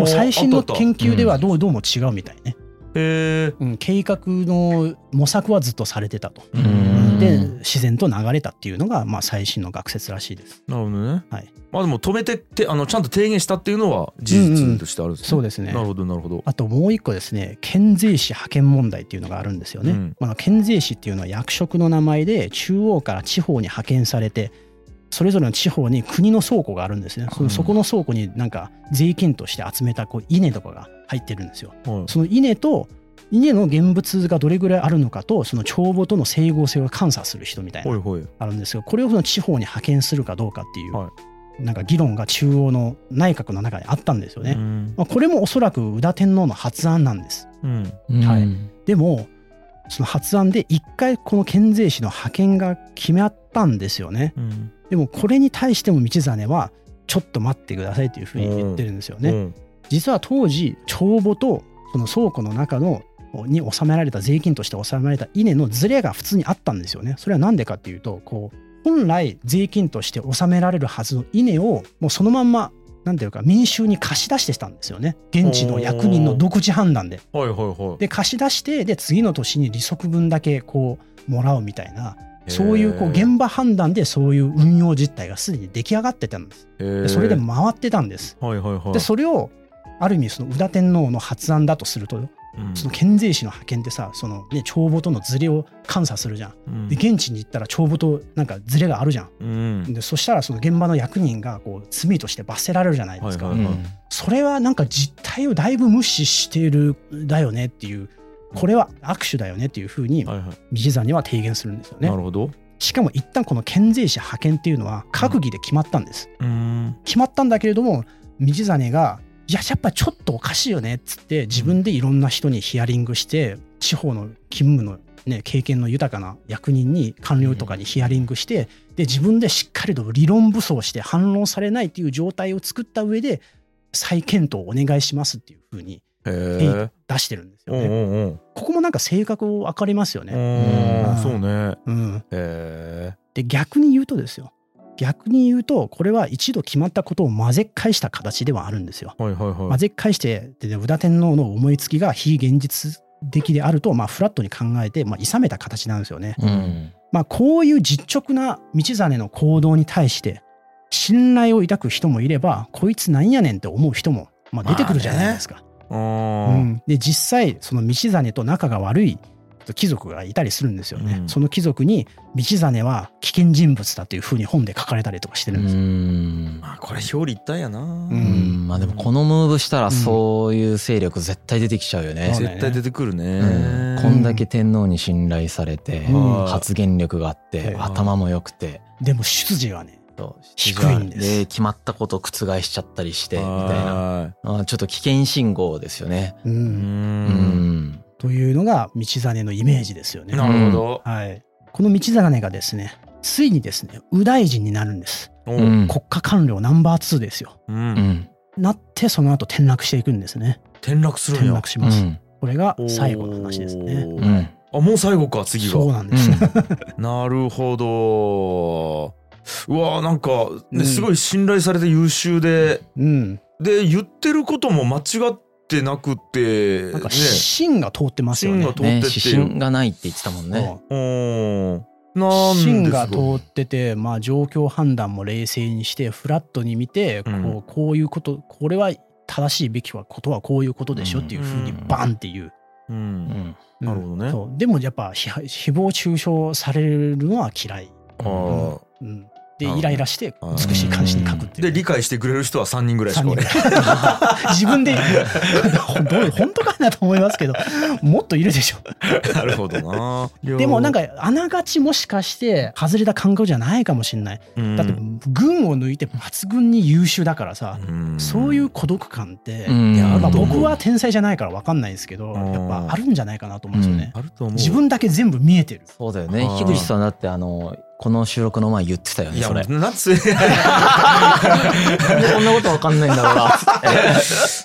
[SPEAKER 3] もう最新の研究ではどうどうも違うみたいね、うん、計画の模索はずっとされてたと。
[SPEAKER 2] うん
[SPEAKER 3] で自然と流れたっていうのがまあ最新の学説らしいです。
[SPEAKER 2] なるほどね。
[SPEAKER 3] はい。
[SPEAKER 2] まあでも止めてってあのちゃんと提言したっていうのは事実としてあるんですね。
[SPEAKER 3] そうですね。
[SPEAKER 2] なるほどなるほど。
[SPEAKER 3] あともう一個ですね県税市派遣問題っていうのがあるんですよね。
[SPEAKER 2] うん。
[SPEAKER 3] まあ、県税市っていうのは役職の名前で中央から地方に派遣されてそれぞれの地方に国の倉庫があるんですね。そのそこの倉庫になんか税金として集めたこう稲とかが入ってるんですよ。
[SPEAKER 2] はい。
[SPEAKER 3] その稲と稲の現物がどれぐらいあるのかとその帳簿との整合性を監査する人みたいな
[SPEAKER 2] ほいほい。
[SPEAKER 3] あるんですよ。これをその地方に派遣するかどうかっていう、
[SPEAKER 2] は
[SPEAKER 3] なんか議論が中央の内閣の中にあったんですよね。
[SPEAKER 2] うん。
[SPEAKER 3] まあ、これもおそらく宇田天皇の発案なんです。
[SPEAKER 2] うん。
[SPEAKER 3] はい。
[SPEAKER 4] うん
[SPEAKER 3] でもその発案で一回この県税市の派遣が決まったんですよね。
[SPEAKER 2] うん。
[SPEAKER 3] でもこれに対しても道真はちょっと待ってくださいというふうに言ってるんですよね。
[SPEAKER 2] うん。
[SPEAKER 3] 実は当時帳簿とその倉庫の中のに納められた税金として納められた稲のズレが普通にあったんですよね。それは何でかっていうとこう本来税金として納められるはずの稲をもうそのまんまなんていうか民衆に貸し出してたんですよね現地の役人の独自判断で。
[SPEAKER 2] はいはいはい
[SPEAKER 3] で貸し出してで次の年に利息分だけこうもらうみたいなそういうこう現場判断でそういう運用実態がすでに出来上がってたんです。でそれで回ってたんです。
[SPEAKER 2] はいはいはい
[SPEAKER 3] でそれをある意味その宇田天皇の発案だとすると
[SPEAKER 2] うん
[SPEAKER 3] その県税司の派遣ってさその、ね、帳簿とのズレを監査するじゃん。
[SPEAKER 2] うん
[SPEAKER 3] で現地に行ったら帳簿となんかズレがあるじゃん。
[SPEAKER 2] うん
[SPEAKER 3] でそしたらその現場の役人がこう罪として罰せられるじゃないですか。
[SPEAKER 2] はいはい
[SPEAKER 4] うん
[SPEAKER 3] それはなんか実態をだいぶ無視しているだよねっていうこれは握手だよねっていうふうに
[SPEAKER 2] はいはい
[SPEAKER 3] 道真は提言するんですよね。
[SPEAKER 2] なるほど
[SPEAKER 3] しかも一旦この県税司派遣っていうのは閣議で決まったんです。
[SPEAKER 2] うん
[SPEAKER 3] 決まったんだけれども道真が「いややっぱちょっとおかしいよね」っつって自分でいろんな人にヒアリングして地方の勤務の、ね、経験の豊かな役人に官僚とかにヒアリングしてで自分でしっかりと理論武装して反論されないっていう状態を作った上で再検討お願いしますっていうふうに出してるんですよ
[SPEAKER 2] うんう
[SPEAKER 3] ね。
[SPEAKER 2] んうん。
[SPEAKER 3] ここもなんか性格分かりますよね。
[SPEAKER 2] うん。
[SPEAKER 3] うん。
[SPEAKER 2] そうね。
[SPEAKER 3] うん、で逆に言うとですよ逆に言うとこれは一度決まったことを混ぜっ返した形ではあるんですよ。
[SPEAKER 2] はいはいはい
[SPEAKER 3] 混ぜっ返してで、ね、宇田天皇の思いつきが非現実的であると、まあ、フラットに考えて、まあ、諌めた形なんですよね。
[SPEAKER 4] うん
[SPEAKER 3] まあ、こういう実直な道真の行動に対して信頼を抱く人もいればこいつなんやねんって思う人も、まあ、出てくるじゃないですか。
[SPEAKER 2] あ
[SPEAKER 3] う
[SPEAKER 2] ー
[SPEAKER 3] ん、で実際その道真と仲が悪い貴族がいたりするんですよね。
[SPEAKER 2] うん。
[SPEAKER 3] その貴族に道真は危険人物だというふうに本で書かれたりとかしてるんですよ。
[SPEAKER 4] うん。
[SPEAKER 2] まあこれ表裏一体やな。
[SPEAKER 4] うん。まあでもこのムーブしたらそういう勢力絶対出てきちゃうよね。
[SPEAKER 3] そう。だよね
[SPEAKER 2] 絶対出てくる
[SPEAKER 4] うん。
[SPEAKER 2] ね
[SPEAKER 4] こんだけ天皇に信頼されて
[SPEAKER 3] うん。
[SPEAKER 4] 発言力があって
[SPEAKER 3] うん
[SPEAKER 4] 頭も良くて。
[SPEAKER 3] でも出自がね低いんです。
[SPEAKER 4] で決まったことを覆しちゃったりしてみたいな。
[SPEAKER 2] は
[SPEAKER 4] あちょっと危険信号ですよね。
[SPEAKER 3] う、
[SPEAKER 2] ん
[SPEAKER 3] というのが道真のイメージですよね。
[SPEAKER 2] なるほど。
[SPEAKER 3] はい、この道真がですねついにですね右大臣になるんです。国家官僚ナンバー2ですよ。
[SPEAKER 2] う
[SPEAKER 4] うん。ん
[SPEAKER 3] なってその後転落していくんですね。
[SPEAKER 2] 転落するん
[SPEAKER 3] 転
[SPEAKER 2] や
[SPEAKER 3] 落します。
[SPEAKER 4] うん。
[SPEAKER 3] これが最後の話ですね。
[SPEAKER 4] うん。
[SPEAKER 2] あもう最後か次が
[SPEAKER 3] そうなんです、
[SPEAKER 2] なるほど。うわなんか、ね
[SPEAKER 3] うん。
[SPEAKER 2] すごい信頼されて優秀で。
[SPEAKER 3] うん、
[SPEAKER 2] で言ってることも間違ってなくて
[SPEAKER 3] なんか
[SPEAKER 2] ね。
[SPEAKER 3] 芯が通ってますよね。
[SPEAKER 2] 芯が通ってて
[SPEAKER 4] 指針がないって言ってたもんね。
[SPEAKER 2] うん。なん
[SPEAKER 3] 芯が通ってて、まあ、状況判断も冷静にしてフラットに見てこう,、
[SPEAKER 2] うん。
[SPEAKER 3] こういうことこれは正しいべきはことはこういうことでしょっていうふうに
[SPEAKER 4] うん。
[SPEAKER 3] バンっていう。
[SPEAKER 2] う
[SPEAKER 4] うん。ん。
[SPEAKER 3] うん。
[SPEAKER 2] なるほどね。
[SPEAKER 3] そう。でもやっぱひ誹謗中傷されるのは嫌い、
[SPEAKER 2] あー。
[SPEAKER 3] うん、でイライラして美しい漢詩に書くっていう。
[SPEAKER 2] で理解してくれる人は3人ぐらいしか
[SPEAKER 3] 三人。ぐらい。自分でどう。本当かなと思いますけどもっといるでしょ。
[SPEAKER 2] なるほどな。
[SPEAKER 3] でもなんかあながちもしかして外れた感覚じゃないかもしれない。
[SPEAKER 2] うん。
[SPEAKER 3] だって群を抜いて抜群に優秀だからさ、
[SPEAKER 2] うん。
[SPEAKER 3] そういう孤独感って、まあ、僕は天才じゃないから分かんないですけど
[SPEAKER 2] うん。
[SPEAKER 3] やっぱあるんじゃないかなと思うんですよね。
[SPEAKER 2] あると思う。
[SPEAKER 3] 自分だけ全部見えてる。
[SPEAKER 4] そうだよね。樋口さんだってあのこの収録の前言ってたよねそれ。
[SPEAKER 2] なんつ
[SPEAKER 4] こんなことわかんないんだろうな。っつって。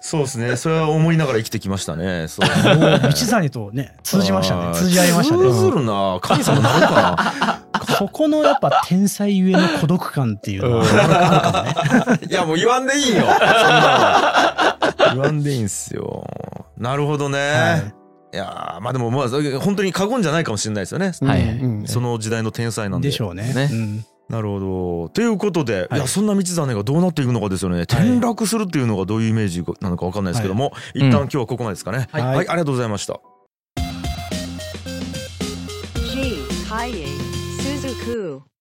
[SPEAKER 2] そうですね。それは思いながら生きてきましたね。そう。
[SPEAKER 3] お道真とね通じましたね。通じ合いました
[SPEAKER 2] 通ず
[SPEAKER 3] ね。
[SPEAKER 2] るな。神様なるか
[SPEAKER 3] そこのやっぱ天才ゆえの孤独感っていうのはあるかもね。
[SPEAKER 2] な いやもう言わんでいいよ。そんなの。言わんでいいんすよ。なるほどね、
[SPEAKER 3] はい
[SPEAKER 2] い、やーまあでもまあ本当に過言じゃないかもしれないですよね、
[SPEAKER 4] はい
[SPEAKER 3] うんうん
[SPEAKER 2] その時代の天才なんで
[SPEAKER 3] でしょうね。
[SPEAKER 4] ね
[SPEAKER 3] うん
[SPEAKER 2] なるほど。ということで、
[SPEAKER 3] はい
[SPEAKER 2] い、やそんな道真がどうなっていくのかですよね。転落するっていうのがどういうイメージなのかわかんないですけども、一旦今日はここまでですかね。
[SPEAKER 3] はい
[SPEAKER 2] はい、ありがとうございました。
[SPEAKER 1] G. Kaye Suzuku.